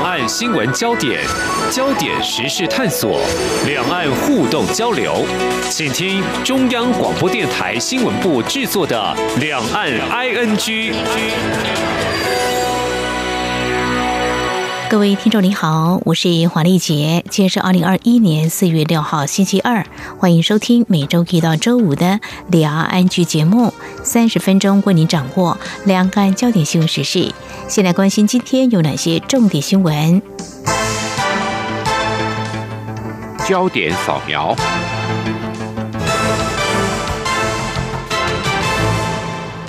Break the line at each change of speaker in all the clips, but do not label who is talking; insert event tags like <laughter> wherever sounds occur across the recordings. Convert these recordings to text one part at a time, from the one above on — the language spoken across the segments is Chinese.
两岸新闻焦点、焦点时事探索、两岸互动交流，请听中央广播电台新闻部制作的《两岸 ING》。
各位听众您好，我是黄丽杰，今天是二零二一年四月六号星期二，欢迎收听每周一到周五的两岸 ING 节目，三十分钟为您掌握两岸焦点新闻时事。先来关心今天有哪些重点新闻？
焦点扫描。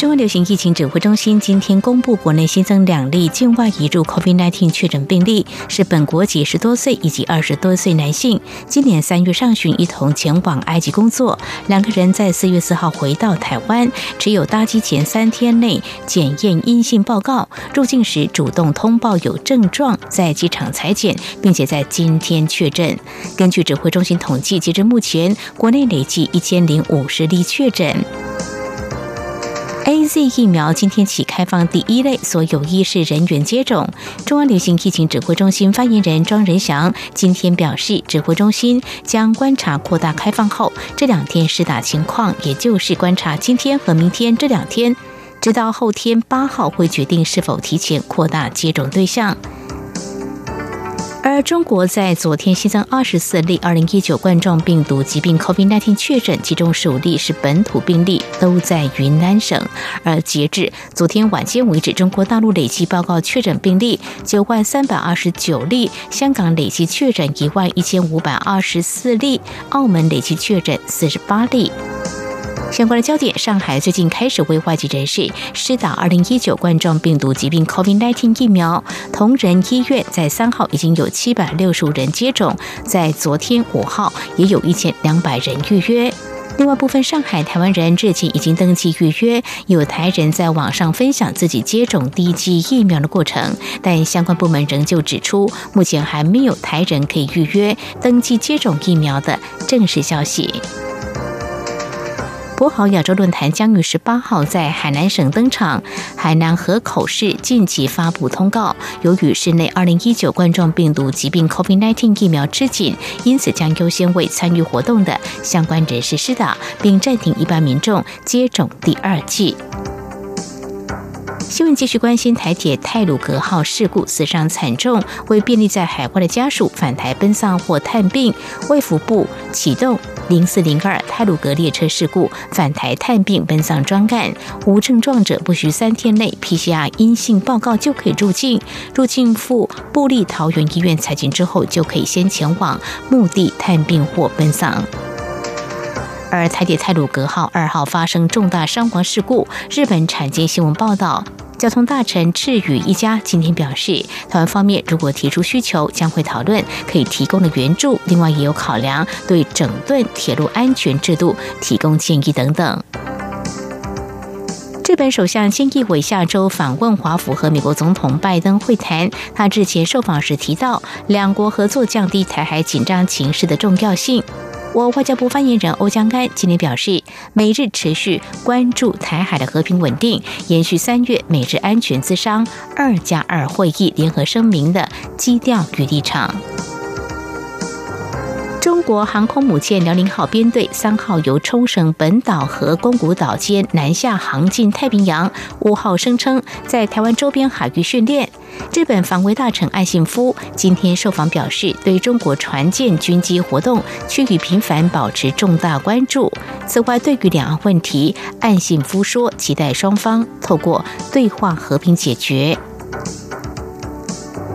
中国流行疫情指挥中心今天公布，国内新增两例境外移入 COVID-19 确诊病例，是本国几十多岁以及二十多岁男性，今年三月上旬一同前往埃及工作。两个人在四月四号回到台湾，持有搭机前三天内检验阴性报告，入境时主动通报有症状，在机场裁剪，并且在今天确诊。根据指挥中心统计，截至目前，国内累计一千零五十例确诊。C 疫苗今天起开放第一类所有医事人员接种。中央流行疫情指挥中心发言人庄仁祥今天表示，指挥中心将观察扩大开放后这两天施打情况，也就是观察今天和明天这两天，直到后天八号会决定是否提前扩大接种对象。而中国在昨天新增二十四例二零一九冠状病毒疾病 COVID-19 确诊，其中十五例是本土病例，都在云南省。而截至昨天晚间为止，中国大陆累计报告确诊病例九万三百二十九例，香港累计确诊一万一千五百二十四例，澳门累计确诊四十八例。相关的焦点：上海最近开始为外籍人士施打2019冠状病毒疾病 COVID-19 疫苗。同仁医院在三号已经有765人接种，在昨天五号也有一千两百人预约。另外，部分上海台湾人日前已经登记预约，有台人在网上分享自己接种第一剂疫苗的过程，但相关部门仍旧指出，目前还没有台人可以预约登记接种疫苗的正式消息。博鳌亚洲论坛将于十八号在海南省登场。海南河口市近期发布通告，由于市内二零一九冠状病毒疾病 COVID-19 疫苗吃紧，因此将优先为参与活动的相关人士施打，并暂停一般民众接种第二剂。新闻继续关心台铁泰鲁格号事故死伤惨重，为便利在海外的家属返台奔丧或探病，卫福部启动零四零二泰鲁格列车事故返台探病奔丧专干，无症状者不需三天内 PCR 阴性报告就可以入境，入境赴布利桃园医院裁剪之后，就可以先前往墓地探病或奔丧。而台铁泰鲁格号二号发生重大伤亡事故，日本产经新闻报道。交通大臣赤羽一家今天表示，台湾方面如果提出需求，将会讨论可以提供的援助，另外也有考量对整顿铁路安全制度提供建议等等。日本首相菅义伟下周访问华府和美国总统拜登会谈，他日前受访时提到，两国合作降低台海紧张情势的重要性。我外交部发言人欧江安今天表示，美日持续关注台海的和平稳定，延续三月美日安全咨商二加二会议联合声明的基调与立场。中国航空母舰辽宁号编队三号由冲绳本岛和宫古岛间南下航进太平洋，五号声称在台湾周边海域训练。日本防卫大臣岸信夫今天受访表示，对中国船舰军机活动趋于频繁保持重大关注。此外，对于两岸问题，岸信夫说，期待双方透过对话和平解决。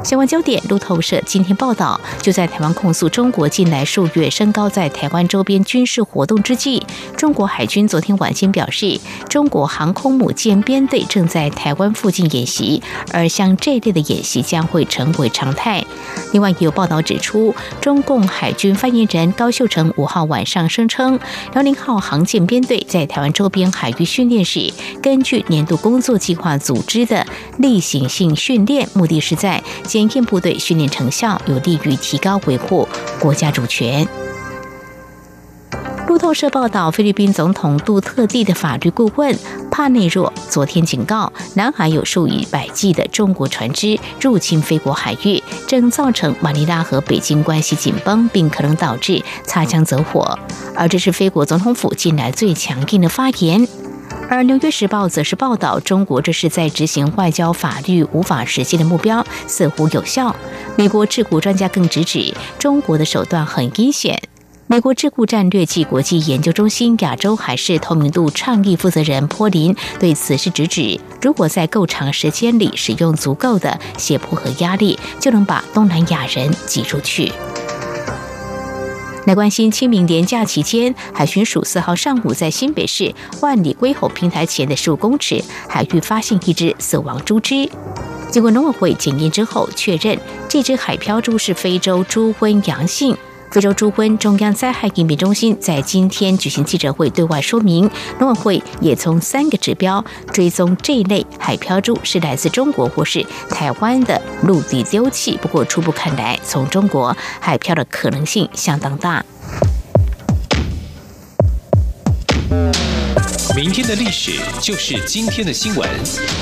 相关焦点，路透社今天报道，就在台湾控诉中国近来数月升高在台湾周边军事活动之际，中国海军昨天晚间表示，中国航空母舰编队正在台湾附近演习，而像这类的演习将会成为常态。另外，也有报道指出，中共海军发言人高秀成五号晚上声称，辽宁号航舰编队在台湾周边海域训练时，根据年度工作计划组织的例行性训练，目的是在。检验部队训练成效，有利于提高维护国家主权。路透社报道，菲律宾总统杜特地的法律顾问帕内若昨天警告，南海有数以百计的中国船只入侵菲国海域，正造成马尼拉和北京关系紧绷，并可能导致擦枪走火。而这是菲国总统府近来最强硬的发言。而《纽约时报》则是报道，中国这是在执行外交法律无法实现的目标，似乎有效。美国智库专家更直指，中国的手段很阴险。美国智库战略暨国际研究中心亚洲海事透明度倡议负责人坡林对此事直指，如果在够长时间里使用足够的胁迫和压力，就能把东南亚人挤出去。来关心清明连假期间，海巡署四号上午在新北市万里龟吼平台前的十五公尺海域发现一只死亡猪只，经过农委会检验之后，确认这只海漂猪是非洲猪瘟阳性。非洲猪瘟中央灾害应变中心在今天举行记者会，对外说明，农委会也从三个指标追踪这一类海漂猪是来自中国或是台湾的陆地丢弃。不过初步看来，从中国海漂的可能性相当大。
明天的历史就是今天的新闻，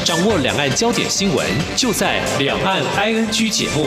掌握两岸焦点新闻，就在《两岸 ING》节目。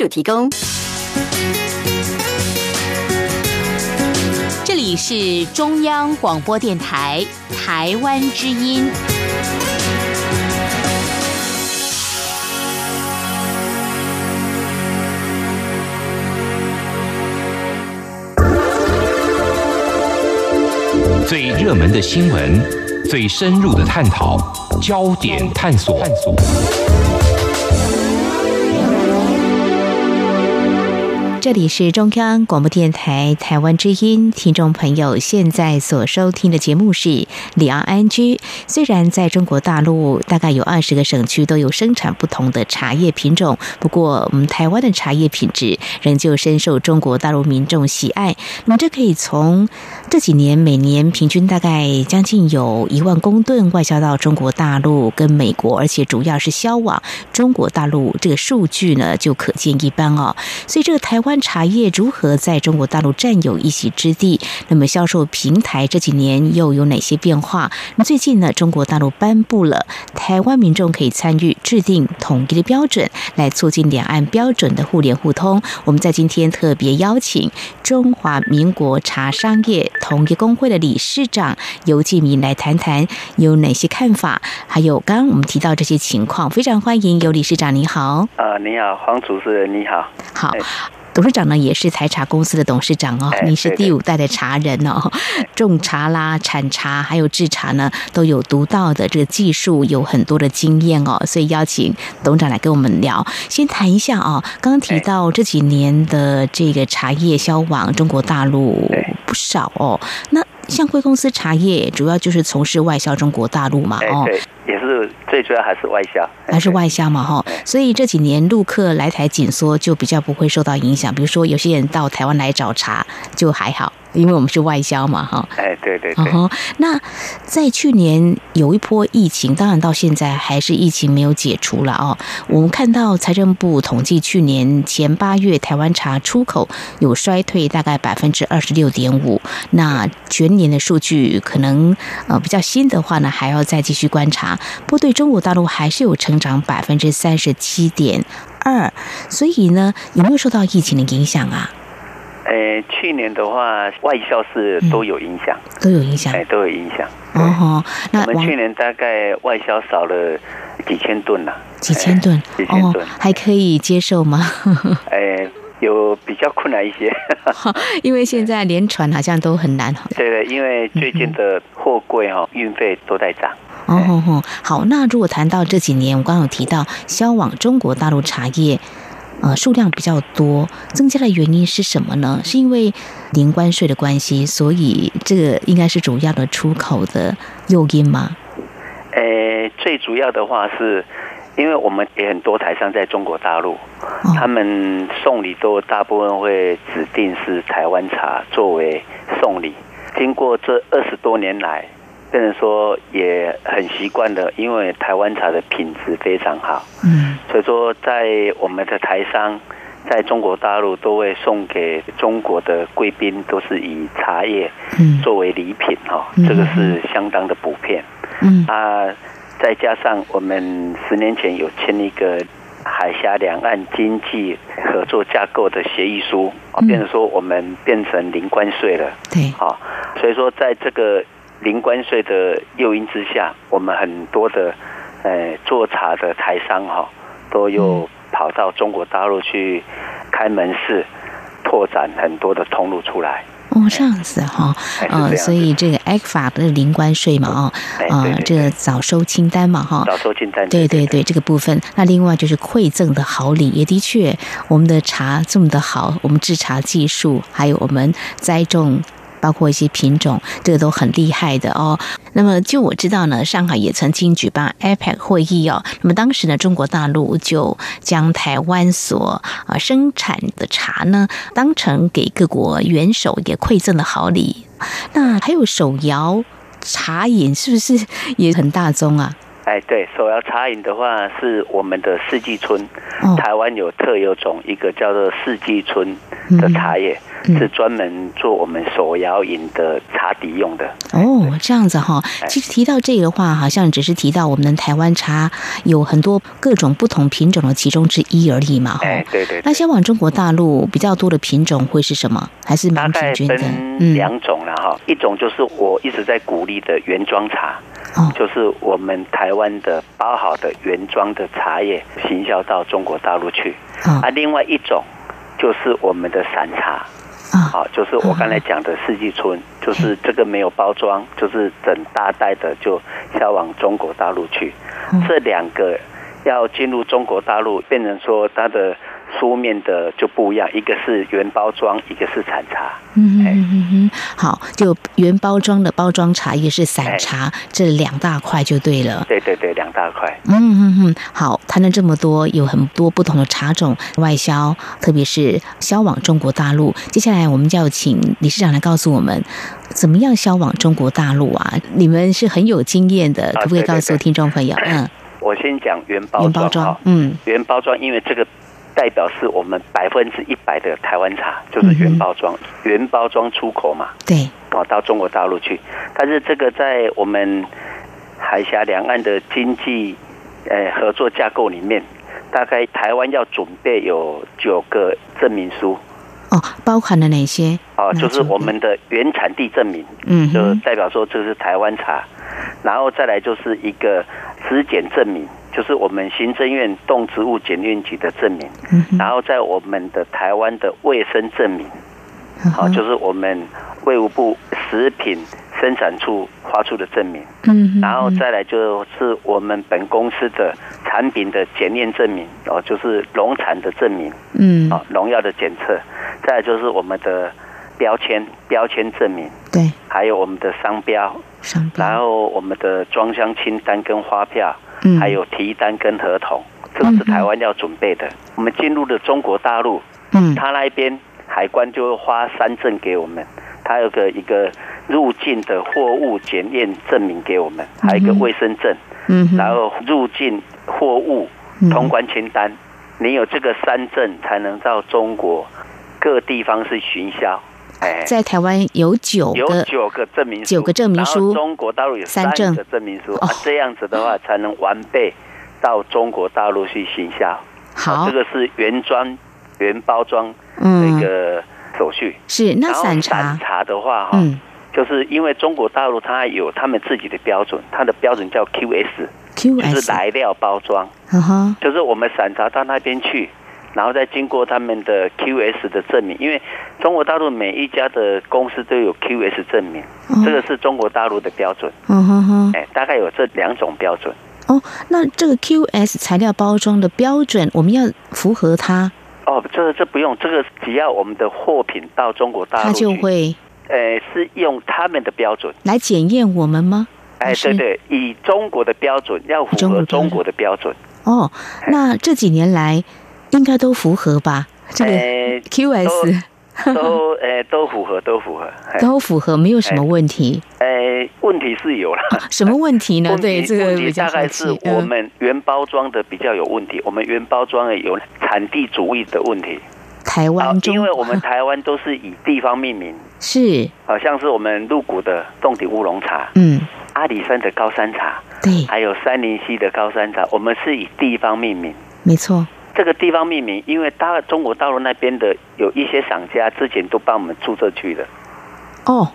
提供。
这里是中央广播电台台湾之音。
最热门的新闻，最深入的探讨，焦点探索。
这里是中央广播电台台湾之音，听众朋友现在所收听的节目是《里昂安居》。虽然在中国大陆大概有二十个省区都有生产不同的茶叶品种，不过我们台湾的茶叶品质仍旧深受中国大陆民众喜爱。那么这可以从这几年每年平均大概将近有一万公吨外销到中国大陆跟美国，而且主要是销往中国大陆，这个数据呢就可见一斑哦。所以这个台湾。茶叶如何在中国大陆占有一席之地？那么销售平台这几年又有哪些变化？那最近呢，中国大陆颁布了台湾民众可以参与制定统一的标准，来促进两岸标准的互联互通。我们在今天特别邀请中华民国茶商业统一工会的理事长尤继明来谈谈有哪些看法，还有刚刚我们提到这些情况，非常欢迎尤理事长，你好。
啊，你好，黄主持人，你好。
好。董事长呢，也是财茶公司的董事长哦。你是第五代的茶人哦，<laughs> 种茶啦、产茶还有制茶呢，都有独到的这个技术，有很多的经验哦。所以邀请董事长来跟我们聊。先谈一下啊，刚刚提到这几年的这个茶叶销往中国大陆不少哦。那像贵公司茶叶，主要就是从事外销中国大陆嘛哦。
也是最主要还是外销，
还是外销嘛哈，所以这几年陆客来台紧缩，就比较不会受到影响。比如说有些人到台湾来找茶，就还好。因为我们是外销嘛，哈，
哎，对对对。
那在去年有一波疫情，当然到现在还是疫情没有解除了哦。我们看到财政部统计，去年前八月台湾茶出口有衰退，大概百分之二十六点五。那全年的数据可能呃比较新的话呢，还要再继续观察。不过对中国大陆还是有成长百分之三十七点二，所以呢，有没有受到疫情的影响啊？
呃，去年的话，外销是都有影响，
都有影响，
哎，都有影响。
哦，
那我们去年大概外销少了几千吨呐，
几千吨，
几千吨，
还可以接受吗？
哎，有比较困难一些，<laughs>
因为现在连船好像都很难。<laughs>
对对，因为最近的货柜哈运费都在涨。
哦吼吼，好，那如果谈到这几年，我刚刚有提到销往中国大陆茶叶。呃数量比较多，增加的原因是什么呢？是因为零关税的关系，所以这个应该是主要的出口的诱因吗？
呃，最主要的话是，因为我们也很多台商在中国大陆，
哦
他们送礼都大部分会指定是台湾茶作为送礼。经过这二十多年来，变成说也很习惯的，因为台湾茶的品质非常好，
嗯
所以说在我们的台商在中国大陆都会送给中国的贵宾，都是以茶叶
嗯。
作为礼品哈、
嗯。
这个是相当的普遍。
嗯。
啊，再加上我们十年前有签一个海峡两岸经济合作架构的协议书，变成说我们变成零关税了，
对，
好，所以说在这个零关税的诱因之下，我们很多的呃做茶的台商哈，都又跑到中国大陆去开门市，拓展很多的通路出来。
哦，这样子哈，呃，
哎是这样子
所以这个 a 法的零关税嘛，啊
对对，
这个早收清单嘛，哈，
早收清单，
对对对，这个部分。那另外就是馈赠的好礼，也的确，我们的茶这么的好，我们制茶技术，还有我们栽种。包括一些品种，这个都很厉害的哦。那么，就我知道呢，上海也曾经举办 APEC 会议哦。那么当时呢，中国大陆就将台湾所啊生产的茶呢，当成给各国元首也馈赠的好礼。那还有手摇茶饮，是不是也很大宗啊？
哎，对，手摇茶饮的话是我们的四季春，
哦
台湾有特有种一个叫做四季春的茶叶，
嗯
是专门做我们手摇饮的茶底用的。
哦，这样子哈。
哎
其实提到这个的话，好像只是提到我们的台湾茶有很多各种不同品种的其中之一而已嘛哈。
哎，对对
那销往中国大陆比较多的品种会是什么？还是蛮平均的？
两种了哈，一种就是我一直在鼓励的原装茶，
哦，
就是我们台湾的包好的原装的茶叶行销到中国大陆去。
哦。
啊，另外一种就是我们的散茶，
啊，
好，就是我刚才讲的四季春，就是这个没有包装，就是整大袋的就销往中国大陆去。
嗯。
这两个要进入中国大陆，变成说它的书面的就不一样，一个是原包装，一个是产茶。
嗯哼
哎
哼哼哼，好，就原包装的包装茶也是散
哎
茶，这两大块就对了。
对对对，两大块。
嗯嗯嗯，好，谈了这么多，有很多不同的茶种外销，特别是销往中国大陆。接下来我们就要请理事长来告诉我们，怎么样销往中国大陆啊？你们是很有经验的，可不可以告诉
对
听众朋友？嗯，
我先讲原包装
原包装，嗯
原包装，因为这个代表是我们百分之一百的台湾茶，就是原包装，原包装出口嘛。
对，
哦，到中国大陆去。但是这个在我们海峡两岸的经济呃合作架构里面，大概台湾要准备有九个证明书
哦，包含了哪些？
哦，就是我们的原产地证明，
嗯
就，代表说这是台湾茶，然后再来就是一个质检证明，就是我们行政院动植物检验局的证明，
嗯，
然后在我们的台湾的卫生证明。好，就是我们卫务部食品生产处发出的证明，
嗯，
然后再来就是我们本公司的产品的检验证明，哦，就是农产的证明，
嗯，
啊，农药的检测，再来就是我们的标签标签证明，
对，
还有我们的商标，
商标，
然后我们的装箱清单跟发票，
嗯。
还有提单跟合同，这个是台湾要准备的。我们进入了中国大陆，
嗯。
他那边海关就会发三证给我们，他有个一个入境的货物检验证明给我们，还有一个卫生证，
嗯，
然后入境货物
嗯。
通关清单，你有这个三证才能到中国各地方是巡销。哎，
在台湾有九个，
九个证明书，
九个证明书
中国大陆有三
三证
个证明书，
哦。
啊，这样子的话才能完备到中国大陆去行销。
好。
这，个是原装原包装
嗯。
那，个手续。
是那散茶。
散，茶的话，哈、
嗯。
就是因为中国大陆它有他们自己的标准，它的标准叫 QS，就是
，QS，
来料包装，就是我们散茶到那边去。然后再经过他们的 QS 的证明，因为中国大陆每一家的公司都有 QS 证明，
哦
这个是中国大陆的标准。
嗯哼哼，
哎，大概有这两种标准。
哦，那这个 QS 材料包装的标准，我们要符合它，
哦，这这不用，这个只要我们的货品到中国大陆它，
就会
呃，是用他们的标准。
来检验我们吗？
哎，对对，以中国的标准，要符合中国的标准。
哦，那这几年来应该都符合吧？这个
呃
QS
都 <laughs> 呃都符合，都符合。哎
都符合，没有什么问题。
呃，问题是有了。
什么问题呢？<laughs> 对，这个
问题大概是。我们原包装的比较有问题，我们原包装的有产地主义的问题。啊
台湾，中，
因为我们台湾都是以地方命名，
是
好像是我们鹿谷的洞顶乌龙茶、
嗯，
阿里山的高山茶，
对，
还有三林溪的高山茶，我们是以地方命名。
没错，
这个地方命名，因为大中国大陆那边的有一些厂家之前都帮我们注册去了，
哦，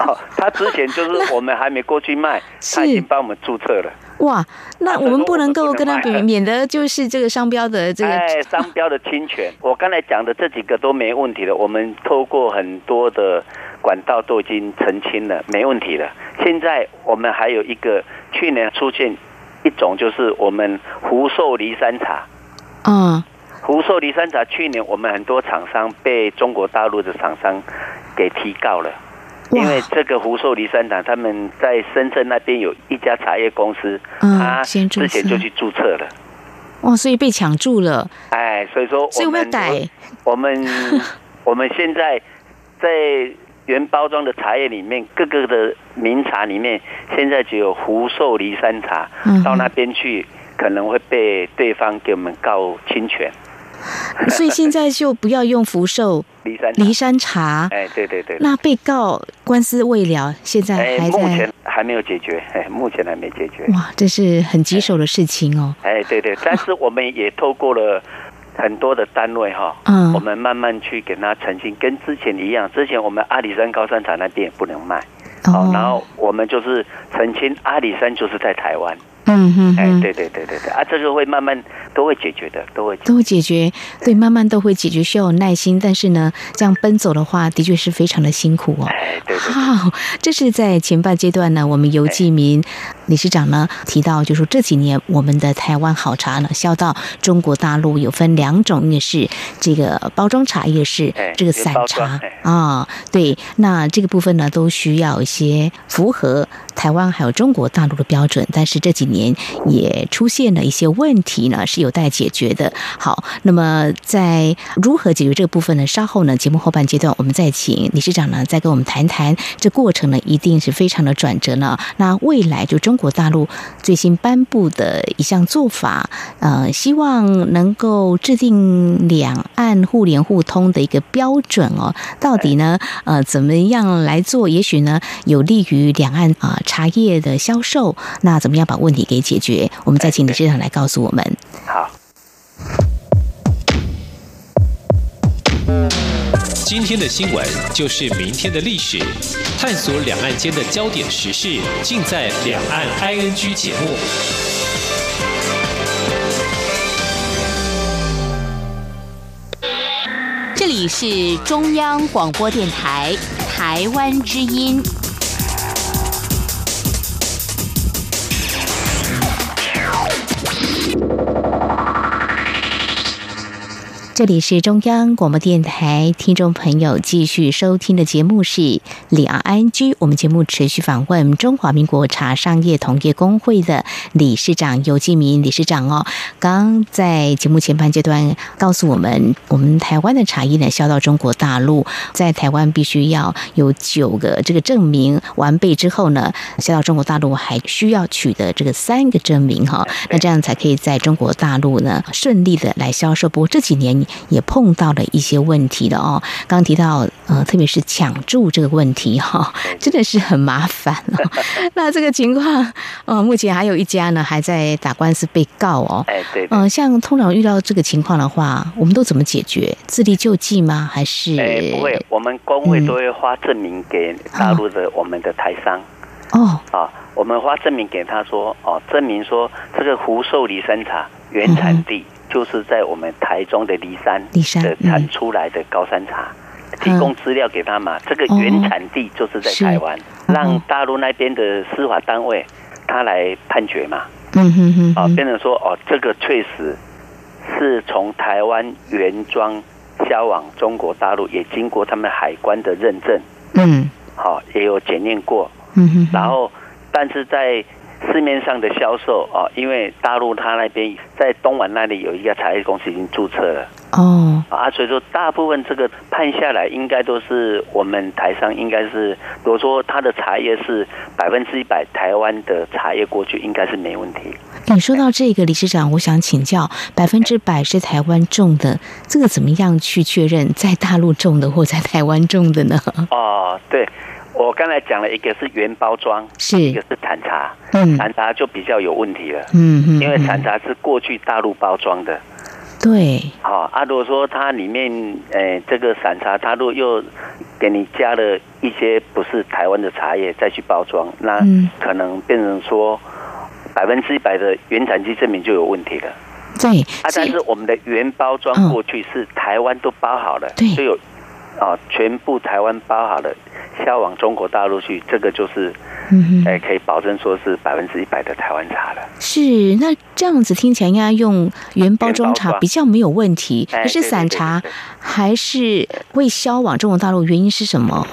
哦，他之前就是我们还没过去卖，<laughs> 他已经帮我们注册了。
哇，那
啊
我们不能够跟他比，免得就是这个商标的这个
哎，商标的侵权，<laughs> 我刚才讲的这几个都没问题的。我们透过很多的管道都已经澄清了，没问题了。现在我们还有一个，去年出现一种就是我们福寿梨山茶。
嗯，
福寿梨山茶去年我们很多厂商被中国大陆的厂商给提告了。因为这个福寿梨山茶，他们在深圳那边有一家茶叶公司，
嗯
他之前就去注册了，
哇，所以被抢注了，
哎，所以说
所以我们要
们
改，
我们 <laughs> 我们现在在原包装的茶叶里面，各个的名茶里面，现在只有福寿梨山茶，
嗯
到那边去可能会被对方给我们告侵权。
所以现在就不要用福寿 <laughs>
梨山茶
梨山茶。
哎，对对对，
那被告官司未了，现在
哎，
还在
目前还没有解决，哎，<laughs> 目前还没解决。
哇，这是很棘手的事情哦。
哎，对对，但是我们也透过了很多的单位哈，
嗯
我们慢慢去给他澄清，跟之前一样，之前我们阿里山高山茶那边也不能卖，哦，然后我们就是澄清阿里山就是在台湾，哎，
嗯哼哼，
对对对对对，啊，这个会慢慢都会解决的，都会解。
都会解决，对，慢慢都会解决，需要有耐心。但是呢，这样奔走的话，的确是非常的辛苦哦。
哎，对对对，
好，这是在前半阶段呢，我们游继民理事长呢提到，就说这几年我们的台湾好茶呢销到中国大陆有分两种，一个是这个包装茶，一个是
哎
这个散茶
哎
啊。对，那这个部分呢都需要一些符合台湾还有中国大陆的标准，但是这几年年也出现了一些问题呢，是有待解决的。好，那么在如何解决这个部分呢？稍后呢，节目后半阶段我们再请理事长呢再跟我们谈谈这过程呢，一定是非常的转折呢。那未来就中国大陆最新颁布的一项做法，呃，希望能够制定两岸互联互通的一个标准哦。到底呢，呃，怎么样来做？也许呢，有利于两岸啊、茶叶的销售。那怎么样把问题给解决？我们再请理事长来告诉我们。
好。
今天的新闻就是明天的历史，探索两岸间的焦点时事，尽在《两岸 ING》节目。
这里是中央广播电台台湾之音。这里是中央广播电台，听众朋友继续收听的节目是《两安居》。我们节目持续访问中华民国茶商业同业工会的理事长尤继民理事长哦。刚在节目前半阶段告诉我们，我们台湾的茶叶呢销到中国大陆，在台湾必须要有九个这个证明完备之后呢，销到中国大陆还需要取得这个三个证明哈，那这样才可以在中国大陆呢顺利的来销售。不过这几年也碰到了一些问题的哦，刚刚提到呃，特别是抢注这个问题哈、真的是很麻烦哦。<laughs> 那这个情况，呃，目前还有一家呢还在打官司被告哦。
哎，对对
嗯、像通常遇到这个情况的话，我们都怎么解决？自力救济吗？还是？
哎，不会，我们工会
嗯
都会发证明给大陆的我们的台商。
哦，
啊，我们发证明给他说，哦，证明说这个福寿梨山茶原产地就是在我们台中的梨山
梨山
的
嗯。
产出来的高山茶，提供资料给他嘛，这个原产地就是在台湾，
嗯
让大陆那边的司法单位他来判决嘛，
嗯哼哼。
啊，变成说哦，这个确实是从台湾原装销往中国大陆，也经过他们海关的认证，
嗯。
好、也有检验过。
嗯
然后，但是在市面上的销售啊，因为大陆它那边在东莞那里有一家茶叶公司已经注册了
哦，
啊，所以说大部分这个判下来，应该都是我们台商应该是，如果说它的茶叶是百分之一百台湾的茶叶过去，应该是没问题。
你说到这个，理事长，我想请教，百分之百是台湾种的，这个怎么样去确认在大陆种的或在台湾种的呢？
哦，对，我刚才讲了一个是原包装，
是。
一个是产茶，
嗯。
产茶就比较有问题了。
嗯嗯，
因为产
嗯
茶是过去大陆包装的，
对，
好、啊，如果说它里面，呃，这个散茶，它如果又给你加了一些不是台湾的茶叶再去包装，那
嗯。
可能变成说百分之一百的原产地证明就有问题了。
对，
啊，但是我们的原包装
嗯。
过去是台湾都包好了，
对。
就有啊，全部台湾包好了，销往中国大陆去，这个就是
嗯哼，
哎，可以保证说是百分之一百的台湾茶了。
是那这样子听起来应该用原包装茶比较没有问题，
哎
可是散茶还是未销往中国大陆，原因是什么？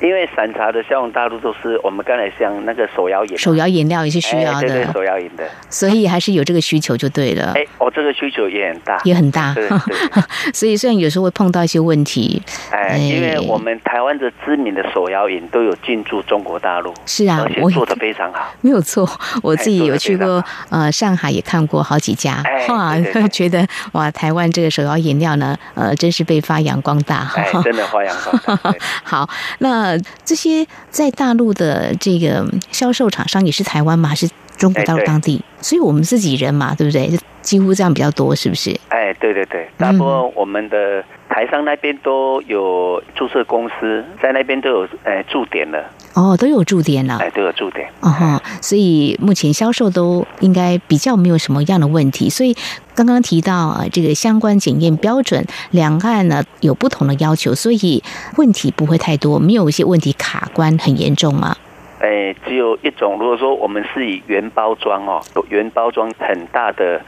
因为散茶的销往大陆都是我们刚才像那个手摇饮，
手摇饮料也是需要
哎、对对，
的，
手摇饮的，
所以还是有这个需求就对了。
哎，我、这个需求也很大，
也很大。
对 <laughs> 对。对，<laughs>
所以虽然有时候会碰到一些问题，
哎，因为我们台湾的知名的手摇饮都有进驻中国大陆，
是啊我
做的非常好。<laughs>
没有错，我自己有去过呃，上海也看过好几家，
哎
哇觉得哇，台湾这个手摇饮料呢，呃，真是被发扬光大。
哎，真的发扬光大。
好，那这些在大陆的这个销售厂商也是台湾吗？还是中国大陆当地？所以我们自己人嘛，对不对？就几乎这样比较多，是不是？
哎，对对对，大部分我们的台商那边都有注册公司，在那边都有哎驻点了，
哦，都有驻点了。
哎，都有驻点。
哦哈，所以目前销售都应该比较没有什么样的问题。所以刚刚提到啊，这个相关检验标准，两岸呢有不同的要求，所以问题不会太多，没有一些问题卡关很严重吗？
哎，只有一种，如果说我们是以原包装哦，有原包装很大的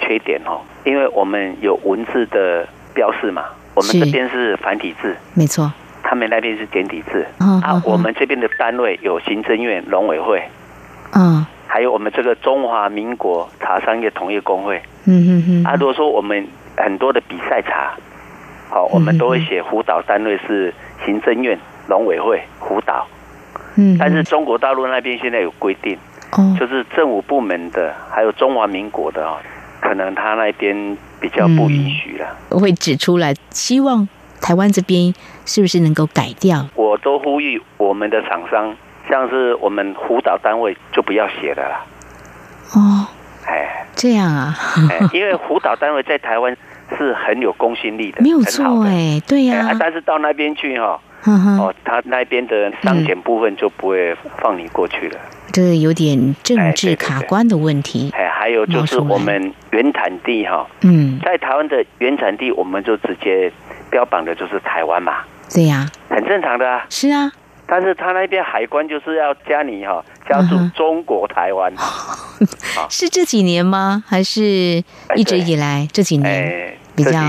缺点哦，因为我们有文字的标示嘛，我们
是
这边是繁体字，
没错，
他们那边是简体字。啊我们这边的单位有行政院、农委会，
嗯
还有我们这个中华民国茶商业同业工会。
嗯嗯嗯，
啊，如果说我们很多的比赛茶，好、我们都会写辅导单位是行政院、农委会辅导。
嗯，
但是中国大陆那边现在有规定，
哦，
就是政府部门的，还有中华民国的哦，可能他那边比较不允许了。
我会指出来，希望台湾这边是不是能够改掉？
我都呼吁我们的厂商，像是我们辅导单位就不要写了啦。
哦，
哎
这样啊，
哎，因为辅导单位在台湾是很有公信力的，<laughs>
没有。错哎，对呀、
但是到那边去哈、哦，他那边的商检部分就不会放你过去了。
这个有点政
哎
治卡关的问题。
哎，还有就是我们原产地哈、
嗯，
在台湾的原产地，我们就直接标榜的就是台湾嘛，
对呀、
很正常的啊。
是啊，
但是他那边海关就是要加你哈、加注
嗯哼
中国台湾，<laughs>
是这几年吗？还是一直以来这几年？
哎，
比较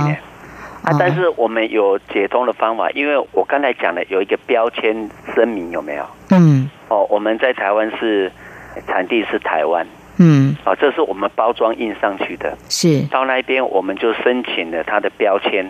啊
哦，
但是我们有解通的方法，因为我刚才讲的有一个标签声明有没有？
嗯
哦，我们在台湾是产地是台湾，
嗯，
哦，这是我们包装印上去的。
是
到那边我们就申请了它的标签，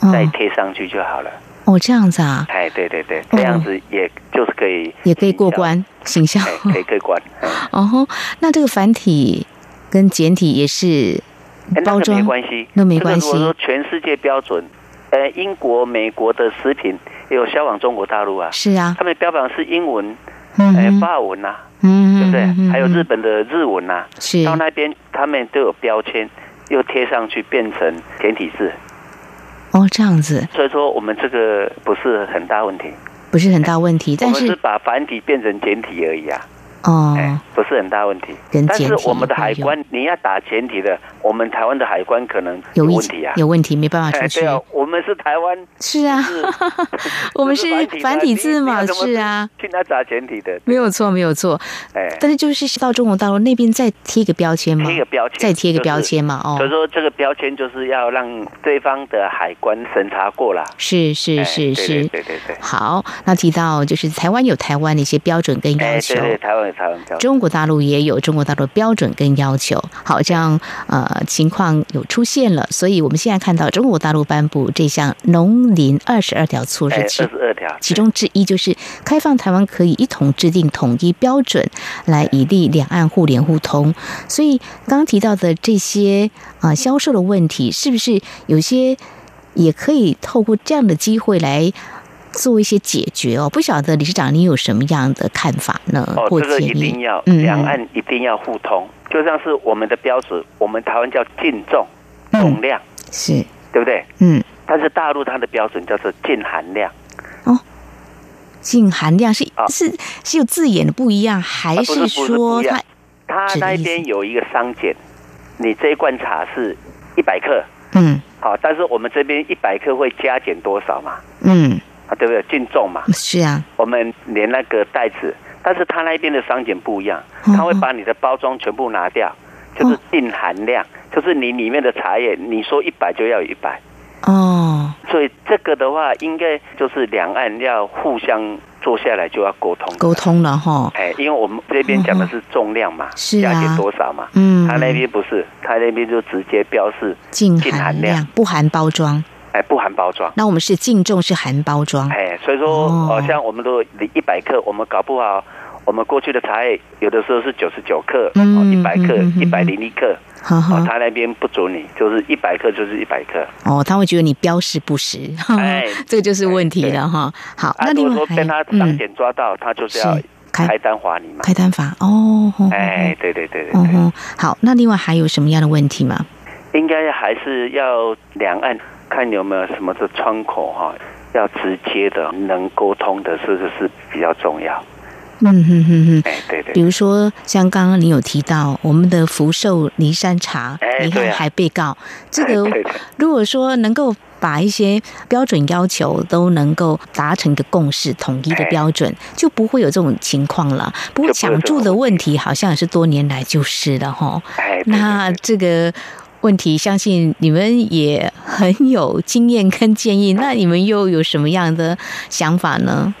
哦
再贴上去就好了。
哦，这样子啊，
哎，对对对，这样子也就是可以
也可以过关，形象。
哎，可以过关。哎
哦，那这个繁体跟简体也是
哎那个
包装
没关系，
那没关系。
这个如果说全世界标准，呃，英国、美国的食品也有销往中国大陆啊，
是啊，
他们标榜是英文，
嗯
哎，
哼
法文呐，
嗯，
对不对？
嗯？嗯
还有日
嗯
本的日文呐，
是。
到那边他们都有标签，又贴上去变成简体字，
哦，这样子。
所以说我们这个不是很大问题，
不是很大问题，
我们是
但是
把繁体变成简体而已啊。
哦。
哎，不是很大问题。但是我们的海关，你要打简体的，我们台湾的海关可能
有一
问题啊。
有问题，没办法出
哎，
去
对。啊，我们是台湾，
是啊，<laughs> 我们
是
是繁体字嘛，是啊，
去那砸简体的，
没有错，没有错。
哎，
但是就是到中国大陆那边再贴一个标签嘛，
贴一个标签
再贴一个标签嘛，哦
所以，说这个标签就是要让对方的海关审查过了。
是是是是
对。对对对。
好，那提到就是台湾有台湾的一些标准跟
哎，
要求
对，对，台湾有台湾标准。
中国大陆也有中国大陆标准跟要求。好，这样呃情况有出现了，所以我们现在看到中国大陆颁布这项农林二十二条措
哎，
施，
二
其
十二条，
其中之一就是开放台湾可以一同制定统一标准，来以利两岸互联互通。所以刚刚提到的这些啊、呃销售的问题，是不是有些也可以透过这样的机会来做一些解决哦？不晓得理事长你有什么样的看法呢？
哦，
或
这个？一定要，
嗯
两岸一定要互通，就像是我们的标准，我们台湾叫净重
嗯。
总量，
是。
对不对？
嗯，
但是大陆它的标准叫做净含量，
净含量是、
啊。
是是有字眼的不一样，还
是
说它
它那边有一个商检，你这一罐茶是一百克，
嗯。
好，但是我们这边一百克会加减多少嘛？
嗯。
啊，对不对？净重嘛，
是啊，
我们连那个袋子，但是他那边的商检不一样，
嗯
他会把你的包装全部拿掉，就是净含量，就是你里面的茶叶，你说一百就要有一百，
哦。
所以这个的话，应该就是两岸要互相坐下来就要沟通
沟。通了哈，
哎，因为我们这边讲的是重量嘛，
是啊。
加多少嘛，
嗯，
他那边不是，他那边就直接标示，
净
含量。
不含包装，
哎，不含包装。
那我们是净重是含包装，
哎，所以说，
哦。
哦，像我们都一百克，我们搞不好，我们过去的茶叶有的时候是九十九克，
嗯
哦，一百克一百零一克，哦，他那边不准你，就是一百克就是一百克。
哦，他会觉得你标示不实，
哎
这个就是问题了哈。好，
啊，
那
如
另外还
果说被他
嗯
商检抓到，他就是要
是开
开单罚你嘛。
开单罚。哦，吼
哎，，对对对对。
嗯哼，好，那另外还有什么样的问题吗？
应该还是要两岸看有没有什么的窗口哈，要直接的能沟通的，这个是比较重要。
嗯哼哼哼。
哎，对对
比如说，像刚刚你有提到我们的福寿梨山茶，你看还被告，这个如果说能够把一些标准要求都能够达成一个共识、统一的
哎
标准，就不会有这种情况了。不过抢注的问题好像也是多年来就是了哈。
哎，
那这个问题，相信你们也很有经验跟建议。那你们又有什么样的想法呢？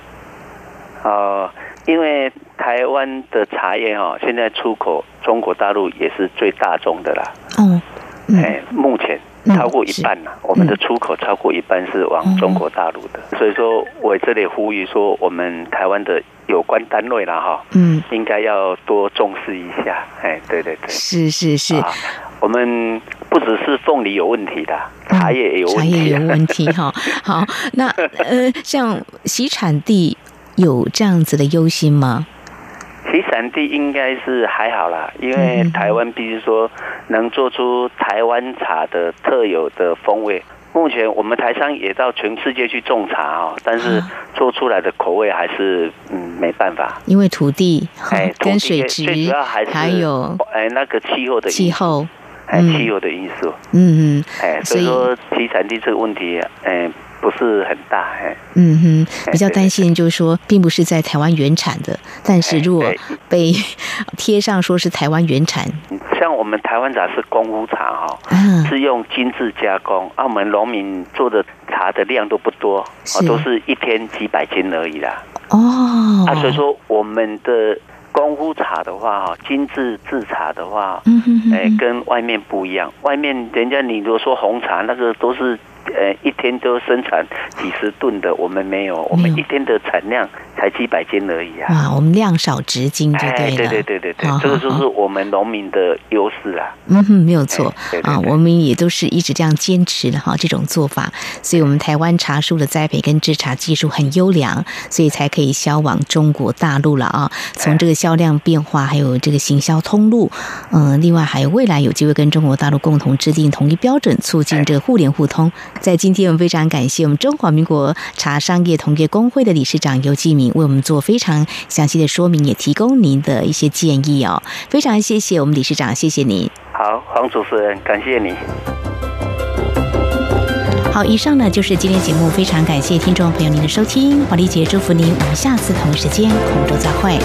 哦，因为台湾的茶叶哈、现在出口中国大陆也是最大宗的啦。
哦，嗯
哎，目前
嗯
超过一半呐、我们的出口超过一半是往中国大陆的。所以说我这里呼吁说，我们台湾的有关单位啦哈、
嗯，
应该要多重视一下。哎，对对对，
是是是。
啊，我们不只是凤梨有问题的，茶叶也有问题
茶叶
题、
有问题哈。<laughs> 好，那呃，像洗产地有这样子的忧心吗？
其产地应该是还好啦，因为
嗯
台湾必须说能做出台湾茶的特有的风味。目前我们台商也到全世界去种茶哦，但是
啊。
做出来的口味还是嗯没办法。
因为土地、
哎，土
跟
地
水质
最主要还是
还有
哎那个气候的因素
气，候，
哎
嗯。
气候的因素，
嗯嗯。
哎，所以说其产地这个问题，哎不是很大，哎，
嗯哼，比较担心就是说，并不是在台湾原产的，但是
哎
如果被 <laughs> 贴上说是台湾原产，
像我们台湾茶是功夫茶哈、
啊，
是用精致加工，澳门农民做的茶的量都不多，
是。
啊，都是一天几百斤而已啦。
哦，
啊，所以说我们的功夫茶的话，哈，精致制茶的话，
嗯哼哼
哎、
哼，
跟外面不一样。外面人家你如果说红茶，那个都是呃一天都生产几十吨的，我们没有，我们一天的产量才几百斤而已啊。
哇，我们量少值金就
哎，
对了，
对对对对对，这个就是我们农民的优势啊。
嗯哼，没有错啊，我们也都是一直这样坚持的哈，这种做法，所以我们台湾茶树的栽培跟制茶技术很优良，所以才可以销往中国大陆了啊。从这个销量变化，还有这个行销通路，嗯、另外还有未来有机会跟中国大陆共同制定统一标准，促进这个互联互通。在今天，我们非常感谢我们中华民国茶商业同业工会的理事长尤继明为我们做非常详细的说明，也提供您的一些建议哦。非常谢谢我们理事长，谢谢您。
好，黄主持人，感谢你。
好，以上呢就是今天节目，非常感谢听众朋友您的收听，华丽姐祝福您，我们下次同一时间空中再会。